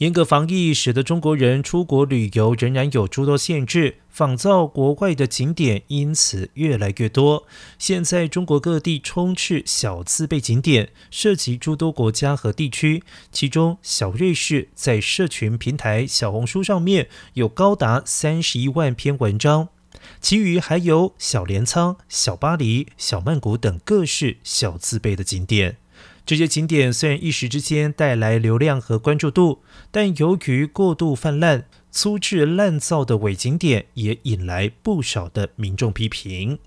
严格防疫使得中国人出国旅游仍然有诸多限制，仿造国外的景点因此越来越多。现在中国各地充斥小自备景点，涉及诸多国家和地区。其中，小瑞士在社群平台小红书上面有高达三十一万篇文章，其余还有小镰仓、小巴黎、小曼谷等各式小自备的景点。这些景点虽然一时之间带来流量和关注度，但由于过度泛滥、粗制滥造的伪景点，也引来不少的民众批评。